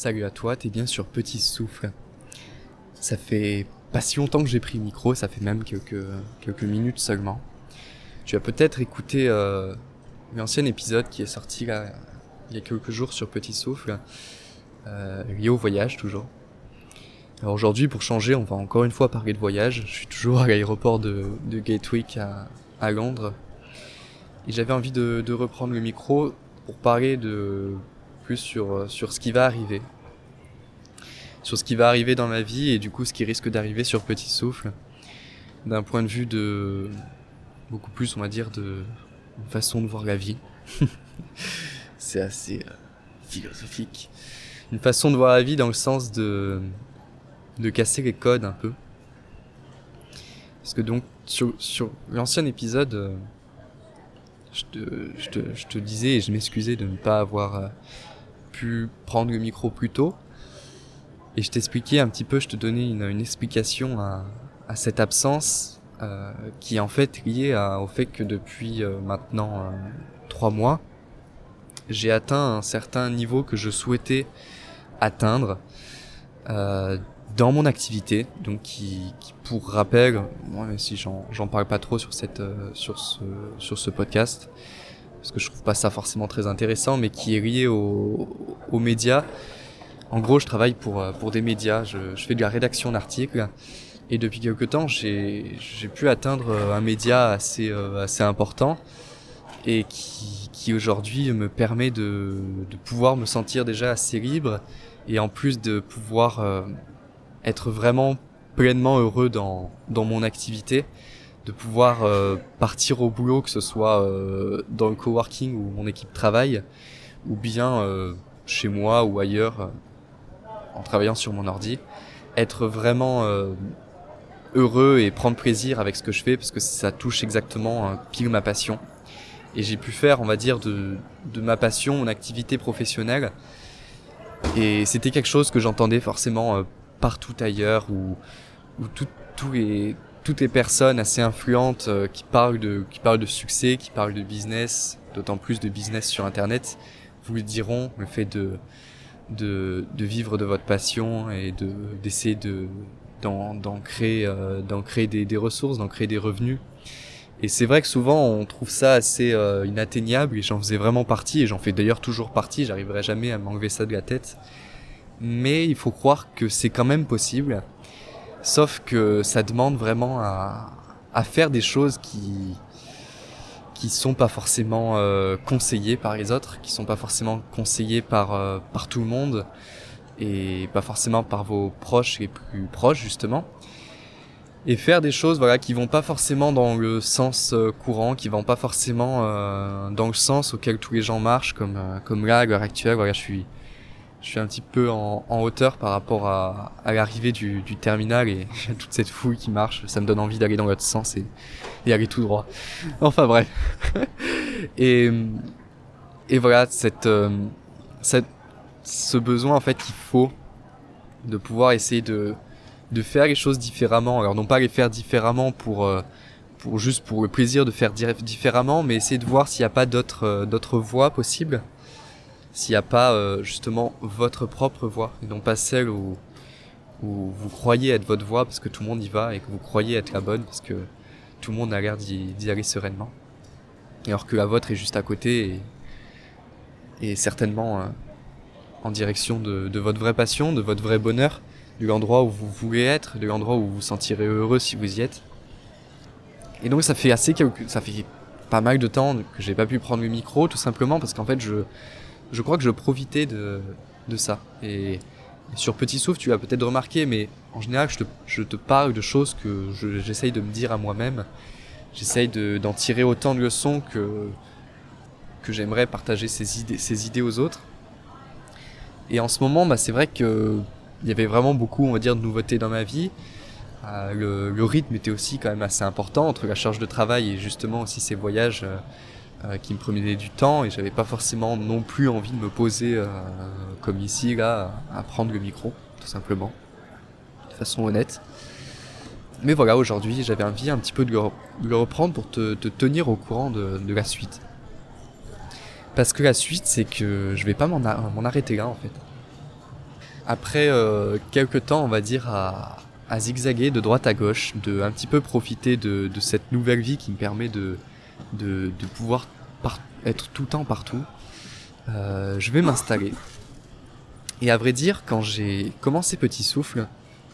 Salut à toi, t'es bien sur Petit Souffle. Ça fait pas si longtemps que j'ai pris le micro, ça fait même quelques, minutes seulement. Tu as peut-être écouté euh, l'ancien épisode qui est sorti il y a quelques jours sur Petit Souffle, euh, lié au voyage toujours. Alors aujourd'hui, pour changer, on va encore une fois parler de voyage. Je suis toujours à l'aéroport de, de à, Londres. Et j'avais envie de reprendre le micro pour parler de sur, euh, sur ce qui va arriver. Sur ce qui va arriver dans ma vie et du coup ce qui risque d'arriver sur Petit Souffle. D'un point de vue de... beaucoup plus on va dire de façon de voir la vie. C'est assez euh, philosophique. Une façon de voir la vie dans le sens de, de casser les codes un peu. Parce que donc sur, l'ancien épisode, euh, je te, je, te, je te disais et je m'excusais de ne pas avoir prendre le micro plus tôt. Et je t'expliquais un petit peu, je te donnais une, explication à, cette absence euh, qui est en fait liée à, au fait que depuis euh, maintenant euh, trois mois, j'ai atteint un certain niveau que je souhaitais atteindre dans mon activité. Donc qui, pour rappel, moi si j'en parle pas trop sur cette sur ce sur ce podcast, parce que je trouve pas ça forcément très intéressant, mais qui est lié aux, médias. En gros, je travaille pour, euh, pour des médias, je, je fais de la rédaction d'articles, et depuis quelques temps, j'ai pu atteindre euh, un média assez, euh, assez important, et qui, qui aujourd'hui me permet de, de pouvoir me sentir déjà assez libre, et en plus de pouvoir être vraiment pleinement heureux dans, dans mon activité de pouvoir euh, partir au boulot, que ce soit euh, dans le coworking où mon équipe travaille, ou bien euh, chez moi ou ailleurs, en travaillant sur mon ordi, être vraiment heureux et prendre plaisir avec ce que je fais, parce que ça touche exactement pile ma passion. Et j'ai pu faire, on va dire, de, ma passion mon activité professionnelle. Et c'était quelque chose que j'entendais forcément partout ailleurs, où, où tous les toutes les personnes assez influentes euh, qui parlent de qui parlent de succès, qui parlent de business, d'autant plus de business sur internet, vous diront le fait de de, vivre de votre passion et de d'essayer de d'en créer euh, d'en créer des, des ressources, d'en créer des revenus. Et c'est vrai que souvent on trouve ça assez euh, inatteignable et j'en faisais vraiment partie et j'en fais d'ailleurs toujours partie, j'arriverai jamais à m'enlever ça de la tête. Mais il faut croire que c'est quand même possible Sauf que ça demande vraiment à, à faire des choses qui qui sont pas forcément euh, conseillées par les autres, qui sont pas forcément conseillées par euh, par tout le monde et pas forcément par vos proches les plus proches justement. Et faire des choses voilà qui vont pas forcément dans le sens euh, courant, qui vont pas forcément dans le sens auquel tous les gens marchent comme comme là à l'heure actuelle. Voilà, je suis je suis un petit peu en, hauteur par rapport à, l'arrivée du, terminal et toute cette fouille qui marche. Ça me donne envie d'aller dans l'autre sens et, et, aller tout droit. Enfin bref. et, voilà, euh, ce besoin en fait qu'il faut de pouvoir essayer de, faire les choses différemment. Alors non pas les faire différemment pour, euh, juste pour le plaisir de faire différemment, mais essayer de voir s'il n'y a pas d'autres euh, d'autres voies possibles s'il n'y a pas euh, justement votre propre voix et non pas celle où, où vous croyez être votre voix parce que tout le monde y va et que vous croyez être la bonne parce que tout le monde a l'air d'y aller sereinement. Alors que la vôtre est juste à côté et, certainement euh, en direction de, de, votre vraie passion, de votre vrai bonheur, de l'endroit où vous voulez être, de l'endroit où vous vous sentirez heureux si vous y êtes. Et donc ça fait assez ça fait pas mal de temps que j'ai pas pu prendre le micro tout simplement parce qu'en fait je je crois que je profitais de, de ça. Et, sur Petit Souffle, tu as peut-être remarqué, mais en général, je te, parle de choses que j'essaye de me dire à moi-même. J'essaye d'en tirer autant de leçons que, que j'aimerais partager ces idées, ces idées aux autres. Et en ce moment, bah, c'est vrai que il y avait vraiment beaucoup, on va dire, de nouveautés dans ma vie. Euh, le, rythme était aussi quand même assez important entre la charge de travail et justement aussi ces voyages. Euh, qui me prenaient du temps et j'avais pas forcément non plus envie de me poser euh, comme ici là à prendre le micro tout simplement de façon honnête. Mais voilà aujourd'hui j'avais envie un petit peu de le, reprendre pour te, te, tenir au courant de, la suite. Parce que la suite c'est que je vais pas m'en arrêter là en fait. Après euh, quelques temps, on va dire, à, zigzaguer de droite à gauche, de un petit peu profiter de cette nouvelle vie qui me permet de, de, pouvoir être tout le temps partout, euh, je vais m'installer. Et à vrai dire, quand j'ai commencé Petit Souffle,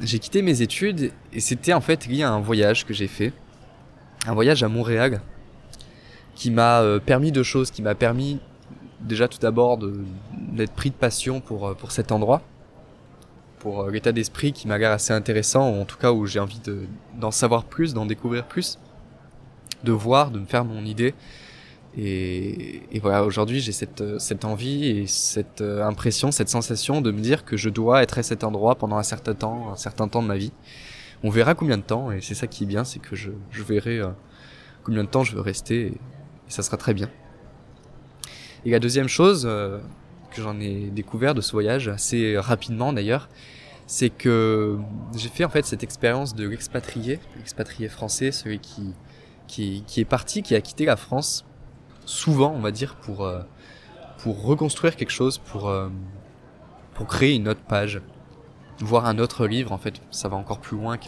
j'ai quitté mes études et c'était en fait lié à un voyage que j'ai fait. Un voyage à Montréal qui m'a euh, permis deux choses, qui m'a permis déjà tout d'abord d'être pris de passion pour, euh, pour cet endroit, pour l'état d'esprit qui m'a l'air assez intéressant, ou en tout cas où j'ai envie d'en savoir plus, d'en découvrir plus, de voir, de me faire mon idée. Et, et voilà, aujourd'hui j'ai cette, cette envie et cette impression, cette sensation de me dire que je dois être à cet endroit pendant un certain temps, un certain temps de ma vie. On verra combien de temps, et c'est ça qui est bien, c'est que je, je verrai combien de temps je veux rester, et ça sera très bien. Et la deuxième chose euh, que j'en ai découvert de ce voyage, assez rapidement d'ailleurs, c'est que j'ai fait en fait cette expérience de l'expatrié, l'expatrié français, celui qui, qui, est parti, qui a quitté la France, souvent on va dire, pour, euh, pour reconstruire quelque chose, pour, euh, pour créer une autre page, voir un autre livre, en fait ça va encore plus loin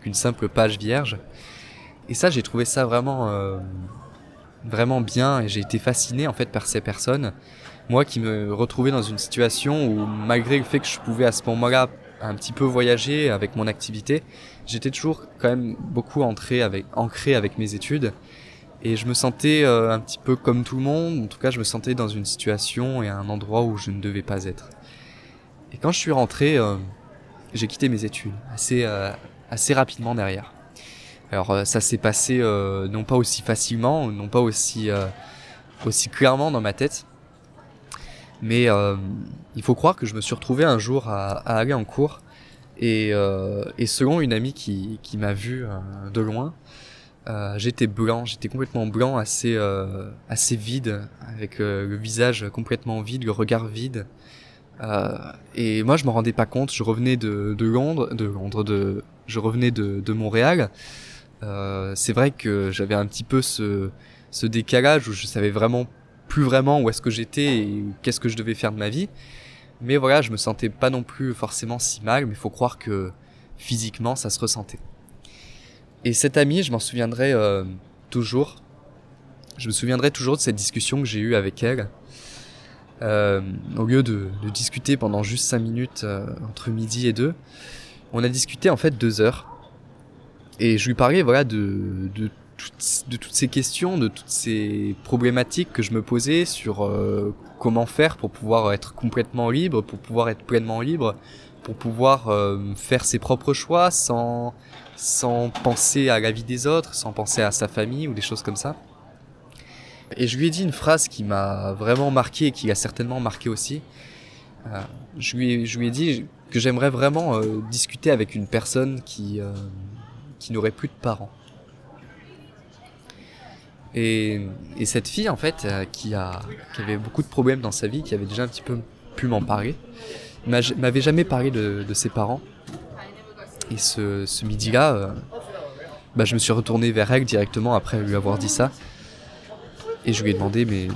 qu'une simple page vierge. Et ça j'ai trouvé ça vraiment vraiment bien et j'ai été fasciné en fait par ces personnes. Moi qui me retrouvais dans une situation où malgré le fait que je pouvais à ce moment-là un petit peu voyager avec mon activité, j'étais toujours quand même beaucoup ancré avec, mes études et je me sentais euh, un petit peu comme tout le monde, en tout cas je me sentais dans une situation et un endroit où je ne devais pas être. Et quand je suis rentré, euh, j'ai quitté mes études assez, euh, assez rapidement derrière. Alors ça s'est passé non pas aussi facilement, non pas aussi aussi clairement dans ma tête, mais il faut croire que je me suis retrouvé un jour à, aller en cours et, et selon une amie qui, qui m'a vu de loin, j'étais blanc, j'étais complètement blanc, assez assez vide, avec le visage complètement vide, le regard vide. et moi je me rendais pas compte, je revenais de, de Londres, de Londres, de, je revenais de, de Montréal. Euh, c'est vrai que j'avais un petit peu ce, ce décalage où je savais vraiment plus vraiment où est-ce que j'étais et qu'est-ce que je devais faire de ma vie. Mais voilà, je me sentais pas non plus forcément si mal, mais il faut croire que physiquement ça se ressentait. Et cette amie, je m'en souviendrai euh, toujours. Je me souviendrai toujours de cette discussion que j'ai eue avec elle. Euh, au lieu de, de, discuter pendant juste 5 minutes euh, entre midi et 2, on a discuté en fait deux heures. Et je lui parlais voilà de, de, de toutes ces questions, de toutes ces problématiques que je me posais sur euh, comment faire pour pouvoir être complètement libre, pour pouvoir être pleinement libre, pour pouvoir euh, faire ses propres choix sans, sans penser à la vie des autres, sans penser à sa famille ou des choses comme ça. Et je lui ai dit une phrase qui m'a vraiment marqué et qui l'a certainement marqué aussi. Euh, je, lui ai, je lui ai dit que j'aimerais vraiment discuter avec une personne qui, qui n'aurait plus de parents. Et, et cette fille, en fait, euh, qui, avait beaucoup de problèmes dans sa vie, qui avait déjà un petit peu pu m'en parler, m'avait jamais parlé de, ses parents. Et ce, midi-là, euh, bah, je me suis retourné vers elle directement après lui avoir dit ça. Et je lui ai demandé, mais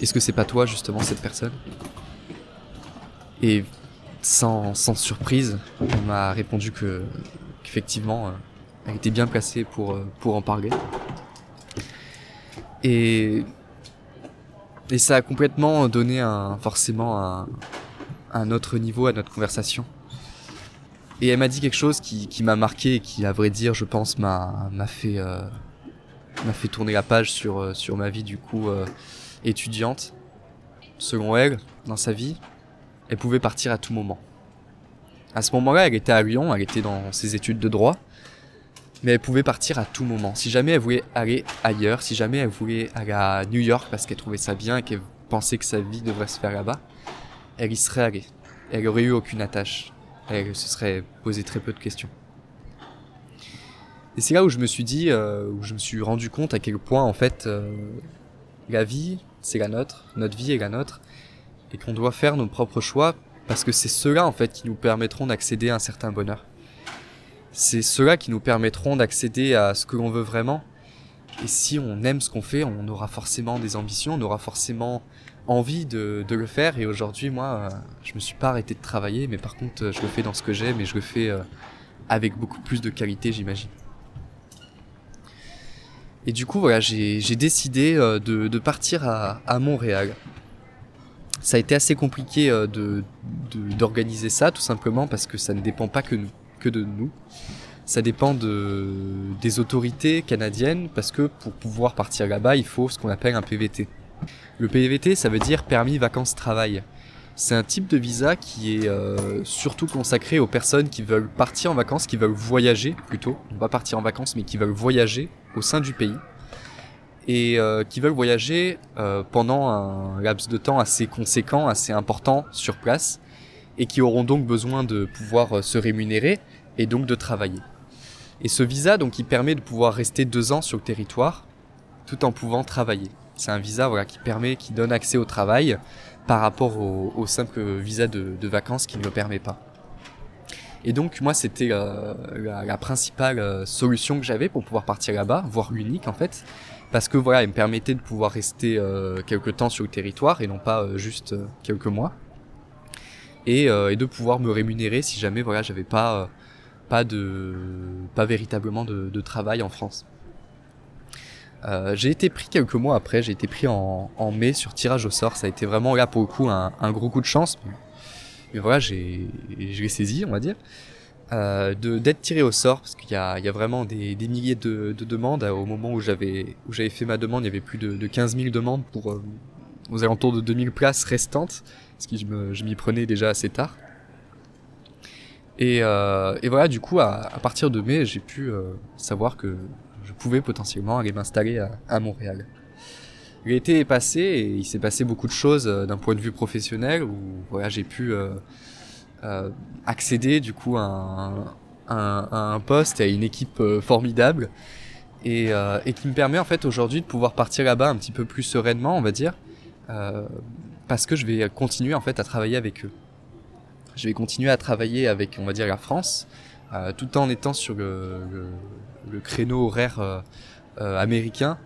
est-ce que c'est pas toi justement cette personne? Et sans, sans surprise, on m'a répondu que effectivement, euh, elle était bien placée pour, pour en parler. Et, ça a complètement donné un, forcément un, autre niveau à notre conversation. Et elle m'a dit quelque chose qui, m'a marqué et qui, à vrai dire, je pense, m'a, m'a fait, euh, m'a fait tourner la page sur, euh, sur ma vie, du coup, euh, étudiante. Selon elle, dans sa vie, elle pouvait partir à tout moment. À ce moment-là, elle était à Lyon, elle était dans ses études de droit, mais elle pouvait partir à tout moment. Si jamais elle voulait aller ailleurs, si jamais elle voulait aller à New York parce qu'elle trouvait ça bien et qu'elle pensait que sa vie devrait se faire là-bas, elle y serait allée. Elle aurait eu aucune attache. Elle se serait posé très peu de questions. Et c'est là où je me suis dit, euh, où je me suis rendu compte à quel point en fait euh, la vie, c'est la nôtre, notre vie est la nôtre, et qu'on doit faire nos propres choix parce que c'est ceux-là, en fait, qui nous permettront d'accéder à un certain bonheur. C'est ceux-là qui nous permettront d'accéder à ce que l'on veut vraiment. Et si on aime ce qu'on fait, on aura forcément des ambitions, on aura forcément envie de, le faire et aujourd'hui moi je me suis pas arrêté de travailler mais par contre je le fais dans ce que j'aime et je le fais avec beaucoup plus de qualité j'imagine. Et du coup voilà j'ai décidé de, partir à, à Montréal ça a été assez compliqué de d'organiser ça tout simplement parce que ça ne dépend pas que, nous, que de nous ça dépend de, des autorités canadiennes parce que pour pouvoir partir là-bas, il faut ce qu'on appelle un PVT. Le PVT, ça veut dire permis vacances travail. C'est un type de visa qui est euh, surtout consacré aux personnes qui veulent partir en vacances, qui veulent voyager plutôt, va partir en vacances, mais qui veulent voyager au sein du pays et euh, qui veulent voyager euh, pendant un laps de temps assez conséquent, assez important sur place, et qui auront donc besoin de pouvoir se rémunérer et donc de travailler. Et ce visa, donc, il permet de pouvoir rester deux ans sur le territoire tout en pouvant travailler. C'est un visa voilà, qui permet, qui donne accès au travail par rapport au, simple visa de, vacances qui ne le permet pas. Et donc moi c'était euh, la, principale euh, solution que j'avais pour pouvoir partir là-bas, voire unique en fait, parce que voilà, il me permettait de pouvoir rester euh, quelques temps sur le territoire et non pas euh, juste quelques mois, et, et, de pouvoir me rémunérer si jamais voilà j'avais pas pas de pas véritablement de, travail en France. Euh, j'ai été pris quelques mois après, j'ai été pris en, mai sur tirage au sort. Ça a été vraiment là pour le coup un, gros coup de chance. Mais, voilà, j'ai je l'ai saisi, on va dire. Euh, d'être tiré au sort parce qu'il y y a vraiment des, milliers de, de, demandes au moment où j'avais où j'avais fait ma demande il y avait plus de, de 15 000 demandes pour euh, aux alentours de 2000 places restantes parce que je m'y prenais déjà assez tard et, euh, et, voilà, du coup, à, partir de mai, j'ai pu euh, savoir que je pouvais potentiellement aller m'installer à, Montréal. L'été est passé et il s'est passé beaucoup de choses euh, d'un point de vue professionnel où voilà, j'ai pu accéder du coup à un, poste et à une équipe formidable et, et, qui me permet en fait aujourd'hui de pouvoir partir là-bas un petit peu plus sereinement, on va dire, parce que je vais continuer en fait à travailler avec eux je vais continuer à travailler avec, on va dire, la France, euh, tout en étant sur le, le, créneau horaire euh, euh, américain,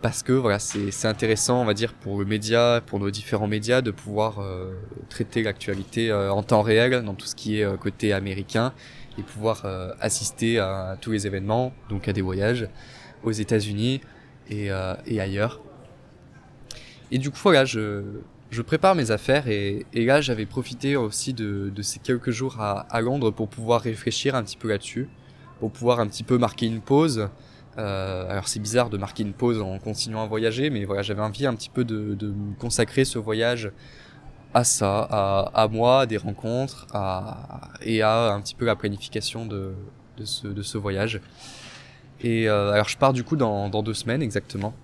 parce que voilà, c'est intéressant, on va dire, pour le média, pour nos différents médias, de pouvoir traiter l'actualité en temps réel dans tout ce qui est côté américain et pouvoir assister à, tous les événements, donc à des voyages aux États-Unis et, et ailleurs. Et du coup, voilà, je, je prépare mes affaires et, là j'avais profité aussi de, ces quelques jours à, Londres pour pouvoir réfléchir un petit peu là-dessus, pour pouvoir un petit peu marquer une pause. Euh, alors c'est bizarre de marquer une pause en continuant à voyager, mais voilà j'avais envie un petit peu de, me consacrer ce voyage à ça, à, moi, à des rencontres, à, et à un petit peu la planification de, ce, voyage. Et euh, alors je pars du coup dans deux semaines exactement.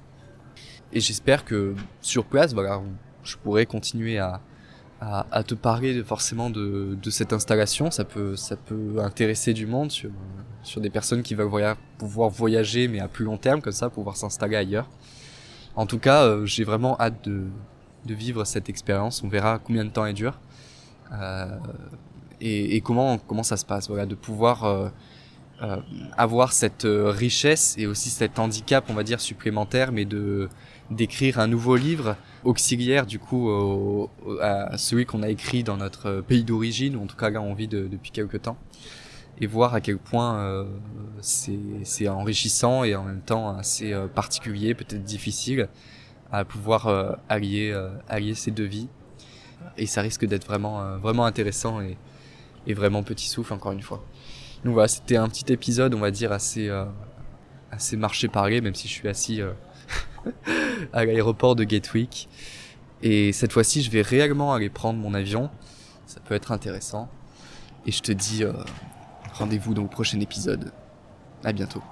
Et j'espère que sur place, voilà, je pourrais continuer à, te parler forcément de, cette installation. Ça peut, intéresser du monde sur, des personnes qui veulent pouvoir voyager, mais à plus long terme, comme ça, pouvoir s'installer ailleurs. En tout cas, euh, j'ai vraiment hâte de, vivre cette expérience. On verra combien de temps elle dure. Euh, et, comment, ça se passe. Voilà, de pouvoir euh, avoir cette richesse et aussi cet handicap, on va dire, supplémentaire, mais de d'écrire un nouveau livre auxiliaire du coup à celui qu'on a écrit dans notre pays d'origine, ou en tout cas là on vit depuis quelques temps, et voir à quel point euh, c'est enrichissant et en même temps assez euh, particulier, peut-être difficile, à pouvoir euh, allier, euh, allier ces deux vies. Et ça risque d'être vraiment, vraiment intéressant et, et vraiment petit souffle encore une fois. Donc voilà, c'était un petit épisode, on va dire, assez, assez marché parler, même si je suis assis à l'aéroport de Gatwick. Et cette fois-ci, je vais réellement aller prendre mon avion. Ça peut être intéressant. Et je te dis euh, rendez-vous dans le prochain épisode. À bientôt.